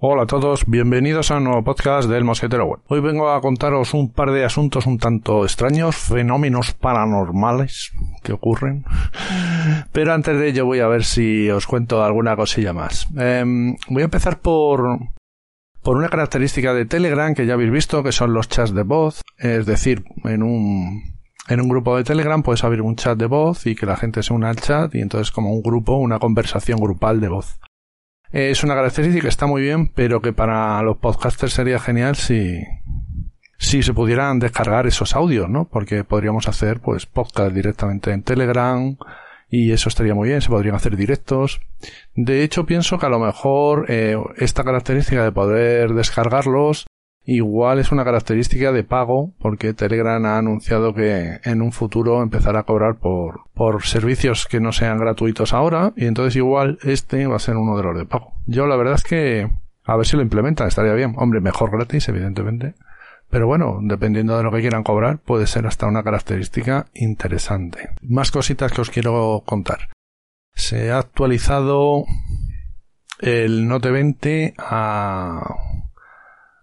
Hola a todos, bienvenidos a un nuevo podcast del Mosquetero Web. Hoy vengo a contaros un par de asuntos un tanto extraños, fenómenos paranormales que ocurren. Pero antes de ello voy a ver si os cuento alguna cosilla más. Em, voy a empezar por, por una característica de Telegram que ya habéis visto, que son los chats de voz. Es decir, en un, en un grupo de Telegram puedes abrir un chat de voz y que la gente se una al chat y entonces como un grupo, una conversación grupal de voz. Es una característica que está muy bien, pero que para los podcasters sería genial si, si se pudieran descargar esos audios, ¿no? Porque podríamos hacer, pues, podcast directamente en Telegram y eso estaría muy bien, se podrían hacer directos. De hecho, pienso que a lo mejor eh, esta característica de poder descargarlos Igual es una característica de pago porque Telegram ha anunciado que en un futuro empezará a cobrar por, por servicios que no sean gratuitos ahora y entonces igual este va a ser uno de los de pago. Yo la verdad es que a ver si lo implementan, estaría bien. Hombre, mejor gratis, evidentemente. Pero bueno, dependiendo de lo que quieran cobrar, puede ser hasta una característica interesante. Más cositas que os quiero contar. Se ha actualizado el Note 20 a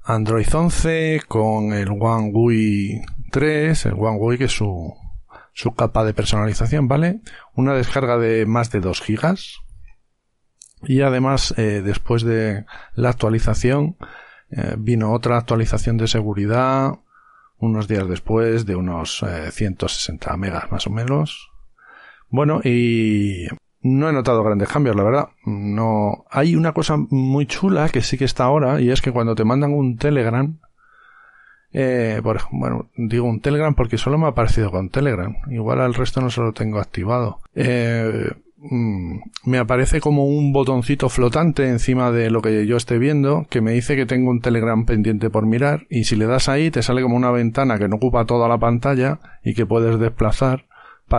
Android 11 con el One UI 3, el One UI que es su, su capa de personalización, ¿vale? Una descarga de más de 2 gigas. Y además, eh, después de la actualización, eh, vino otra actualización de seguridad unos días después de unos 160 eh, megas más o menos. Bueno, y no he notado grandes cambios, la verdad. No. Hay una cosa muy chula que sí que está ahora y es que cuando te mandan un Telegram, eh, por, bueno, digo un Telegram porque solo me ha aparecido con Telegram. Igual al resto no se lo tengo activado. Eh, mm, me aparece como un botoncito flotante encima de lo que yo esté viendo que me dice que tengo un Telegram pendiente por mirar y si le das ahí te sale como una ventana que no ocupa toda la pantalla y que puedes desplazar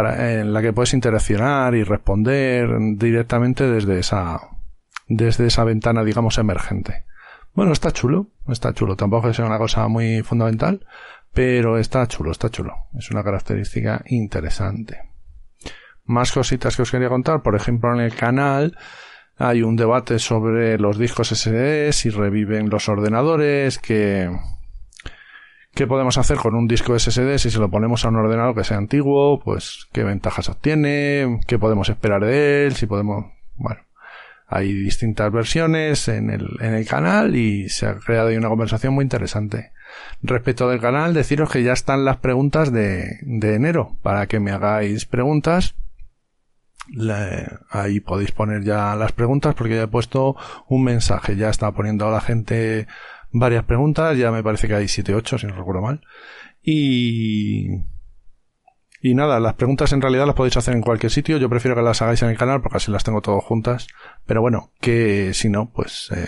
en la que puedes interaccionar y responder directamente desde esa, desde esa ventana, digamos, emergente. Bueno, está chulo, está chulo. Tampoco es una cosa muy fundamental, pero está chulo, está chulo. Es una característica interesante. Más cositas que os quería contar. Por ejemplo, en el canal hay un debate sobre los discos SD, si reviven los ordenadores, que, ¿Qué podemos hacer con un disco SSD si se lo ponemos a un ordenador que sea antiguo? Pues qué ventajas obtiene, qué podemos esperar de él, si podemos, bueno, hay distintas versiones en el, en el canal y se ha creado ahí una conversación muy interesante. Respecto del canal, deciros que ya están las preguntas de, de enero para que me hagáis preguntas. ahí podéis poner ya las preguntas porque ya he puesto un mensaje, ya está poniendo a la gente varias preguntas, ya me parece que hay 7 8 si no recuerdo mal. Y y nada, las preguntas en realidad las podéis hacer en cualquier sitio. Yo prefiero que las hagáis en el canal porque así las tengo todas juntas. Pero bueno, que si no, pues eh,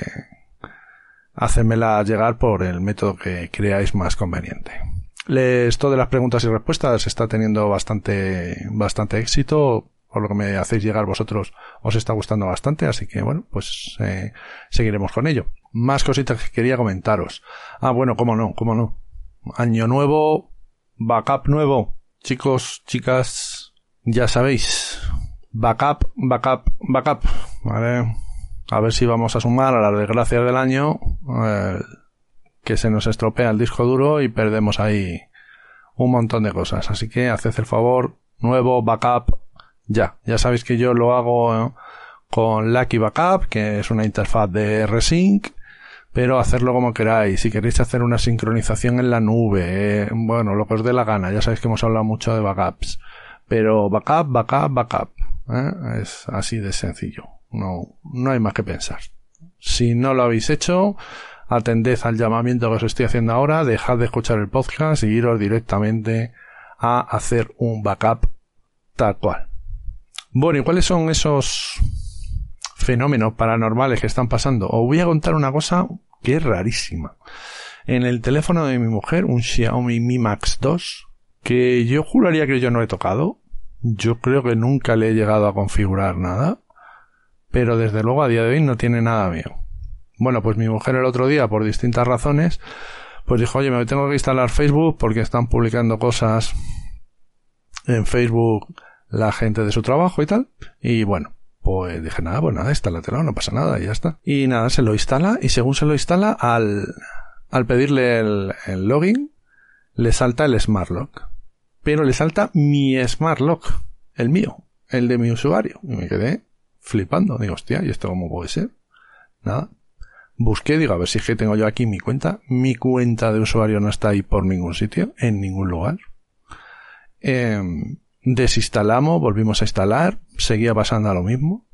llegar por el método que creáis más conveniente. Esto de las preguntas y respuestas está teniendo bastante, bastante éxito. Por lo que me hacéis llegar vosotros os está gustando bastante. Así que bueno, pues eh, seguiremos con ello más cositas que quería comentaros. Ah, bueno, cómo no, cómo no. Año nuevo, backup nuevo. Chicos, chicas, ya sabéis. Backup, backup, backup. Vale. A ver si vamos a sumar a las desgracias del año. Eh, que se nos estropea el disco duro y perdemos ahí un montón de cosas. Así que haced el favor, nuevo backup, ya. Ya sabéis que yo lo hago con Lucky Backup, que es una interfaz de Resync pero hacerlo como queráis. Si queréis hacer una sincronización en la nube, eh, bueno, lo que os dé la gana. Ya sabéis que hemos hablado mucho de backups. Pero backup, backup, backup. ¿eh? Es así de sencillo. No, no hay más que pensar. Si no lo habéis hecho, atended al llamamiento que os estoy haciendo ahora, dejad de escuchar el podcast y iros directamente a hacer un backup tal cual. Bueno, ¿y cuáles son esos fenómenos paranormales que están pasando, os voy a contar una cosa que es rarísima. En el teléfono de mi mujer, un Xiaomi Mi Max 2, que yo juraría que yo no he tocado. Yo creo que nunca le he llegado a configurar nada. Pero desde luego a día de hoy no tiene nada mío. Bueno, pues mi mujer el otro día, por distintas razones, pues dijo, oye, me tengo que instalar Facebook porque están publicando cosas en Facebook la gente de su trabajo y tal. Y bueno, pues dije, nada, pues nada, instálatelo, no pasa nada, y ya está. Y nada, se lo instala y según se lo instala, al, al pedirle el, el login, le salta el Smart Lock. Pero le salta mi Smart Lock, el mío, el de mi usuario. Y me quedé flipando. Digo, hostia, ¿y esto cómo puede ser? Nada. Busqué, digo, a ver si es que tengo yo aquí mi cuenta. Mi cuenta de usuario no está ahí por ningún sitio, en ningún lugar. Eh, Desinstalamos, volvimos a instalar, seguía pasando a lo mismo.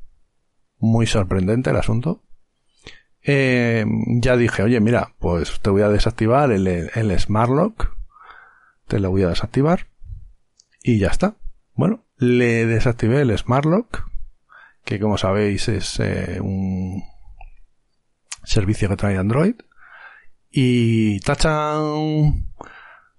Muy sorprendente el asunto. Eh, ya dije, oye, mira, pues te voy a desactivar el, Smart Lock. Te lo voy a desactivar. Y ya está. Bueno, le desactivé el Smart Lock, que como sabéis es eh, un servicio que trae Android. Y tachan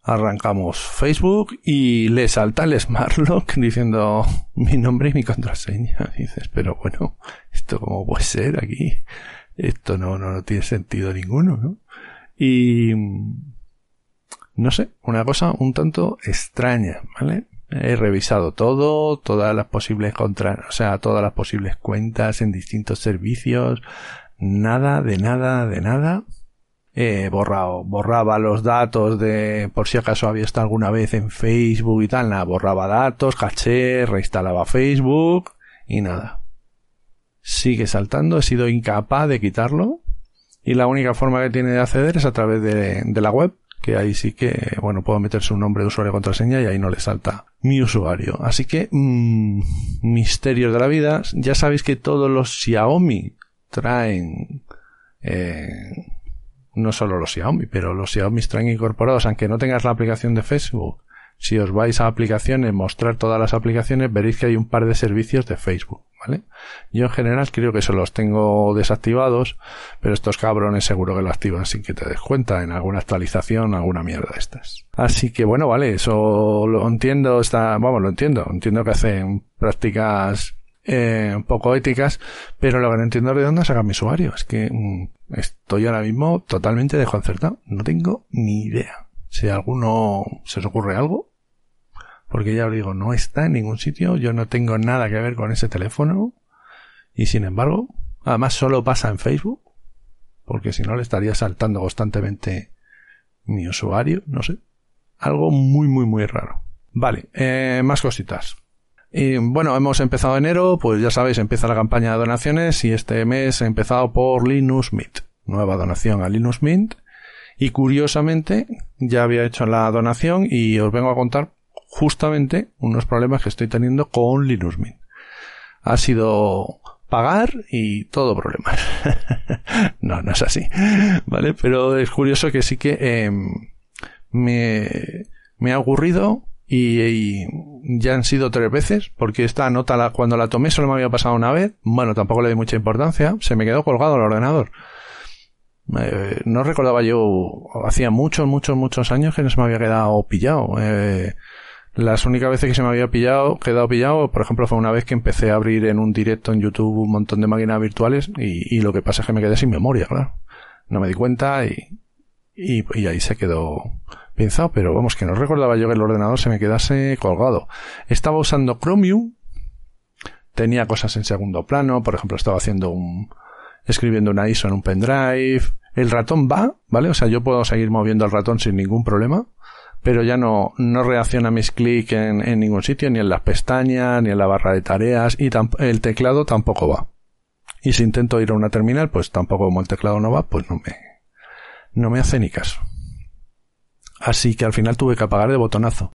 arrancamos Facebook y le salta el Smart Lock diciendo mi nombre y mi contraseña. dices, pero bueno, ¿esto cómo puede ser aquí? Esto no, no, no tiene sentido ninguno, ¿no? Y no sé, una cosa un tanto extraña, ¿vale? He revisado todo, todas las posibles contra, o sea, todas las posibles cuentas en distintos servicios, nada, de nada, de nada eh, borraba los datos de por si acaso había estado alguna vez en Facebook y tal, nada, borraba datos, caché, reinstalaba Facebook y nada. Sigue saltando, he sido incapaz de quitarlo y la única forma que tiene de acceder es a través de, de la web, que ahí sí que, bueno, puedo meter su nombre de usuario y contraseña y ahí no le salta mi usuario. Así que, mmm, misterios de la vida, ya sabéis que todos los Xiaomi traen eh, no solo los Xiaomi, pero los Xiaomi traen incorporados, aunque no tengas la aplicación de Facebook. Si os vais a aplicaciones, mostrar todas las aplicaciones, veréis que hay un par de servicios de Facebook, ¿vale? Yo en general creo que se los tengo desactivados, pero estos cabrones seguro que lo activan sin que te des cuenta en alguna actualización, alguna mierda de estas. Así que bueno, vale, eso lo entiendo, está, vamos, lo entiendo, entiendo que hacen prácticas eh, un poco éticas, pero lo que no entiendo de dónde saca mi usuario. Es que mm, estoy ahora mismo totalmente desconcertado. No tengo ni idea. Si a alguno se os ocurre algo, porque ya os digo, no está en ningún sitio, yo no tengo nada que ver con ese teléfono, y sin embargo, además solo pasa en Facebook, porque si no le estaría saltando constantemente mi usuario, no sé. Algo muy, muy, muy raro. Vale, eh, más cositas. Y bueno, hemos empezado enero, pues ya sabéis, empieza la campaña de donaciones y este mes he empezado por Linux Mint. Nueva donación a Linux Mint. Y curiosamente, ya había hecho la donación y os vengo a contar justamente unos problemas que estoy teniendo con Linux Mint. Ha sido pagar y todo problemas. no, no es así. ¿Vale? Pero es curioso que sí que em, me, me ha ocurrido y, ya han sido tres veces, porque esta nota la, cuando la tomé solo me había pasado una vez, bueno, tampoco le di mucha importancia, se me quedó colgado el ordenador. Eh, no recordaba yo, hacía muchos, muchos, muchos años que no se me había quedado pillado. Eh, las únicas veces que se me había pillado, quedado pillado, por ejemplo, fue una vez que empecé a abrir en un directo en YouTube un montón de máquinas virtuales y, lo que pasa es que me quedé sin memoria, claro. No me di cuenta y, y ahí se quedó pensado, pero vamos, que no recordaba yo que el ordenador se me quedase colgado. Estaba usando Chromium, tenía cosas en segundo plano, por ejemplo, estaba haciendo un, escribiendo una ISO en un pendrive. El ratón va, ¿vale? O sea, yo puedo seguir moviendo el ratón sin ningún problema, pero ya no, no reacciona mis clics en, en ningún sitio, ni en las pestañas, ni en la barra de tareas, y el teclado tampoco va. Y si intento ir a una terminal, pues tampoco como el teclado no va, pues no me, no me hace ni caso. Así que al final tuve que apagar de botonazo.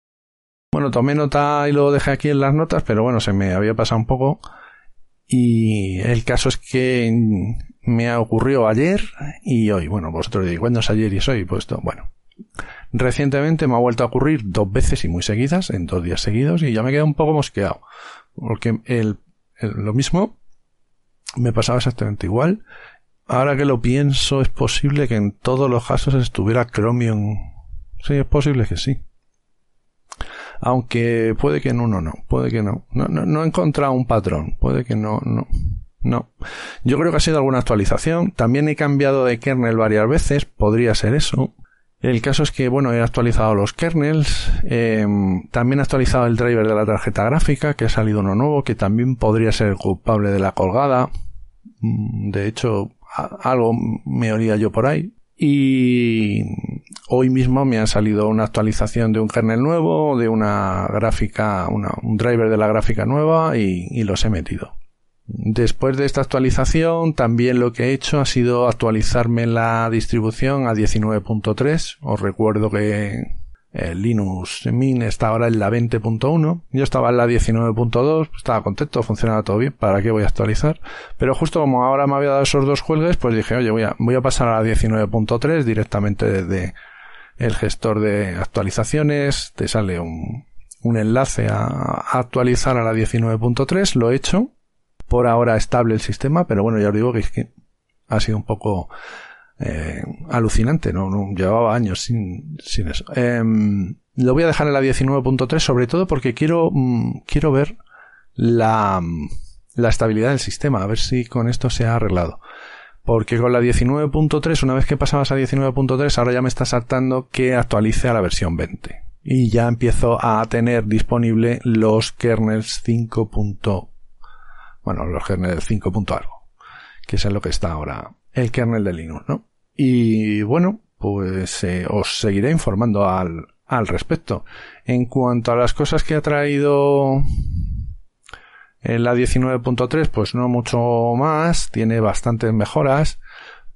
Bueno, tomé nota y lo dejé aquí en las notas, pero bueno, se me había pasado un poco. Y el caso es que me ha ocurrido ayer y hoy. Bueno, vosotros diréis, ¿cuándo es ayer y es hoy? Pues esto, bueno. Recientemente me ha vuelto a ocurrir dos veces y muy seguidas, en dos días seguidos, y ya me quedé un poco mosqueado. Porque el, lo mismo me pasaba exactamente igual. Ahora que lo pienso, es posible que en todos los casos estuviera Chromium. Sí, es posible que sí. Aunque puede que en uno no, puede que no. No, he encontrado un patrón, puede que no, no. No. Yo creo que ha sido alguna actualización. También he cambiado de kernel varias veces. Podría ser eso. El caso es que, bueno, he actualizado los kernels. Em, también he actualizado el driver de la tarjeta gráfica, que ha salido uno nuevo, que también podría ser culpable de la colgada. Mm, de hecho, algo me olía yo por ahí. Y hoy mismo me ha salido una actualización de un kernel nuevo, de una gráfica, un driver de la gráfica nueva y los he metido. Después de esta actualización, también lo que he hecho ha sido actualizarme la distribución a 19.3. Os recuerdo que Linux Mint está ahora en la 20.1. Yo estaba en la 19.2, estaba contento, funcionaba todo bien. ¿Para qué voy a actualizar? Pero justo como ahora me había dado esos dos jueves, pues dije, oye, voy a, voy a pasar a la 19.3 directamente desde el gestor de actualizaciones. Te sale un, un enlace a actualizar a la 19.3. Lo he hecho por ahora estable el sistema, pero bueno, ya os digo que ha sido un poco eh, alucinante, ¿no? Llevaba años sin, sin eso. Em, lo voy a dejar en la 19.3 sobre todo porque quiero, mm, quiero ver la, la estabilidad del sistema, a ver si con esto se ha arreglado. Porque con la 19.3, una vez que pasabas a 19.3, ahora ya me está saltando que actualice a la versión 20. Y ya empiezo a tener disponible los kernels 5 bueno, los kernels 5. algo, que es en lo que está ahora el kernel de Linux, ¿no? Y bueno, pues eh, os seguiré informando al, al respecto. En cuanto a las cosas que ha traído en la 19.3, pues no mucho más, tiene bastantes mejoras,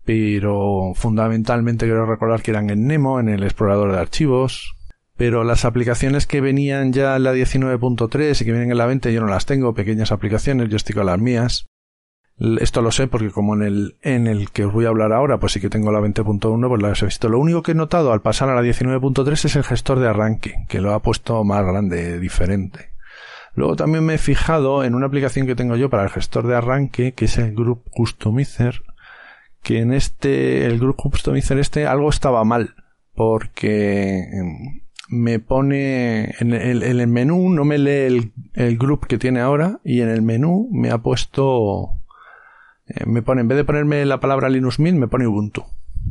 pero fundamentalmente quiero recordar que eran en Nemo, en el explorador de archivos, pero las aplicaciones que venían ya en la 19.3 y que vienen en la 20 yo no las tengo, pequeñas aplicaciones, yo estoy con las mías. Esto lo sé porque como en el, en el que os voy a hablar ahora, pues sí que tengo la 20.1, pues las he visto. Lo único que he notado al pasar a la 19.3 es el gestor de arranque, que lo ha puesto más grande, diferente. Luego también me he fijado en una aplicación que tengo yo para el gestor de arranque, que es el Group Customizer, que en este, el Group Customizer este algo estaba mal, porque em, me pone en el, menú, no me lee el, el group que tiene ahora y en el menú me ha puesto, eh, me pone, en vez de ponerme la palabra Linux Mint, me pone Ubuntu.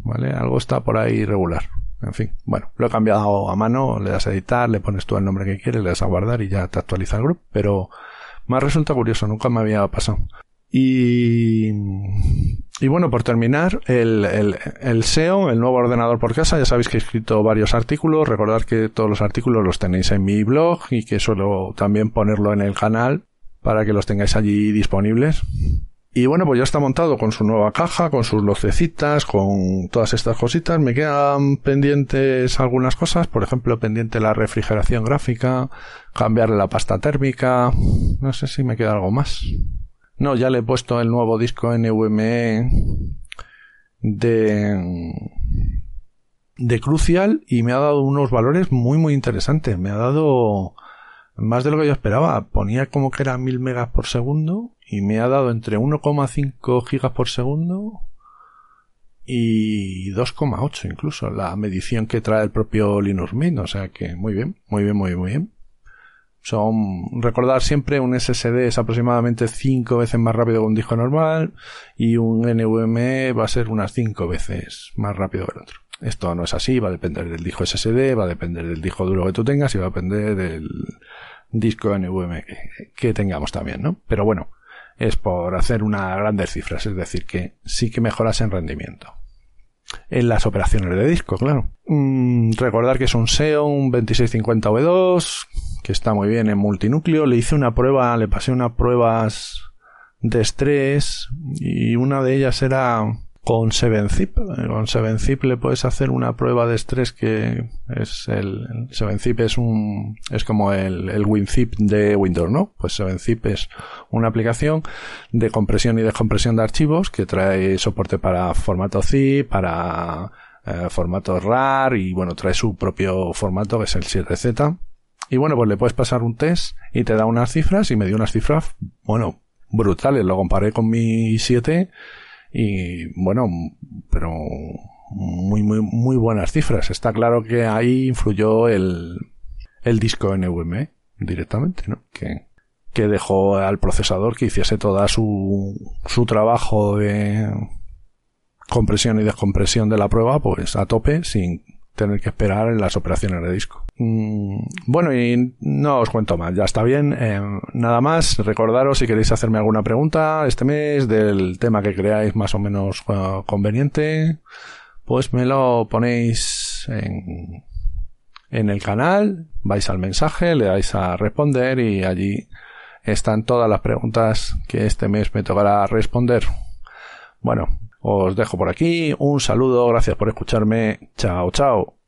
¿Vale? Algo está por ahí regular. En fin, bueno, lo he cambiado a mano, le das a editar, le pones tú el nombre que quieres, le das a guardar y ya te actualiza el group, pero más resulta curioso, nunca me había pasado. Y, bueno, por terminar, el, el, el, SEO, el nuevo ordenador por casa, ya sabéis que he escrito varios artículos. Recordad que todos los artículos los tenéis en mi blog y que suelo también ponerlo en el canal para que los tengáis allí disponibles. Y bueno, pues ya está montado con su nueva caja, con sus lucecitas, con todas estas cositas. Me quedan pendientes algunas cosas, por ejemplo, pendiente la refrigeración gráfica, cambiarle la pasta térmica. No sé si me queda algo más. No, ya le he puesto el nuevo disco NVMe de, de Crucial y me ha dado unos valores muy muy interesantes. Me ha dado más de lo que yo esperaba. Ponía como que era 1000 megas por segundo y me ha dado entre 1,5 gigas por segundo y 2,8 incluso la medición que trae el propio Linux Mint. O sea que muy bien, muy bien, muy, muy bien. Son, recordar siempre, un SSD es aproximadamente 5 veces más rápido que un disco normal y un NVMe va a ser unas 5 veces más rápido que el otro. Esto no es así, va a depender del disco SSD, va a depender del disco duro que tú tengas y va a depender del disco NVMe que, tengamos también, ¿no? Pero bueno, es por hacer unas grandes cifras, es decir, que sí que mejoras en rendimiento. En las operaciones de disco, claro. Mm, recordar que es un Xeon 2650V2, que está muy bien en multinúcleo. Le hice una prueba, le pasé unas pruebas de estrés y una de ellas era con 7-Zip. Con 7-Zip le puedes hacer una prueba de estrés que es el 7-Zip es un es como el, el WinZip de Windows, ¿no? Pues 7-Zip es una aplicación de compresión y descompresión de archivos que trae soporte para formato zip, para eh, formato RAR y bueno, trae su propio formato que es el 7Z y bueno, pues le puedes pasar un test y te da unas cifras y me dio unas cifras, bueno, brutales. Lo comparé con mi 7 y bueno, pero muy, muy, muy buenas cifras. Está claro que ahí influyó el, el disco NVMe directamente, ¿no? Que, que dejó al procesador que hiciese toda su, su trabajo de compresión y descompresión de la prueba, pues a tope, sin tener que esperar en las operaciones de disco. Mm, bueno, y no os cuento más, ya está bien. Eh, nada más, recordaros si queréis hacerme alguna pregunta este mes del tema que creáis más o menos uh, conveniente, pues me lo ponéis en, en el canal, vais al mensaje, le dais a responder y allí están todas las preguntas que este mes me tocará responder. Bueno, os dejo por aquí, un saludo, gracias por escucharme, chao chao.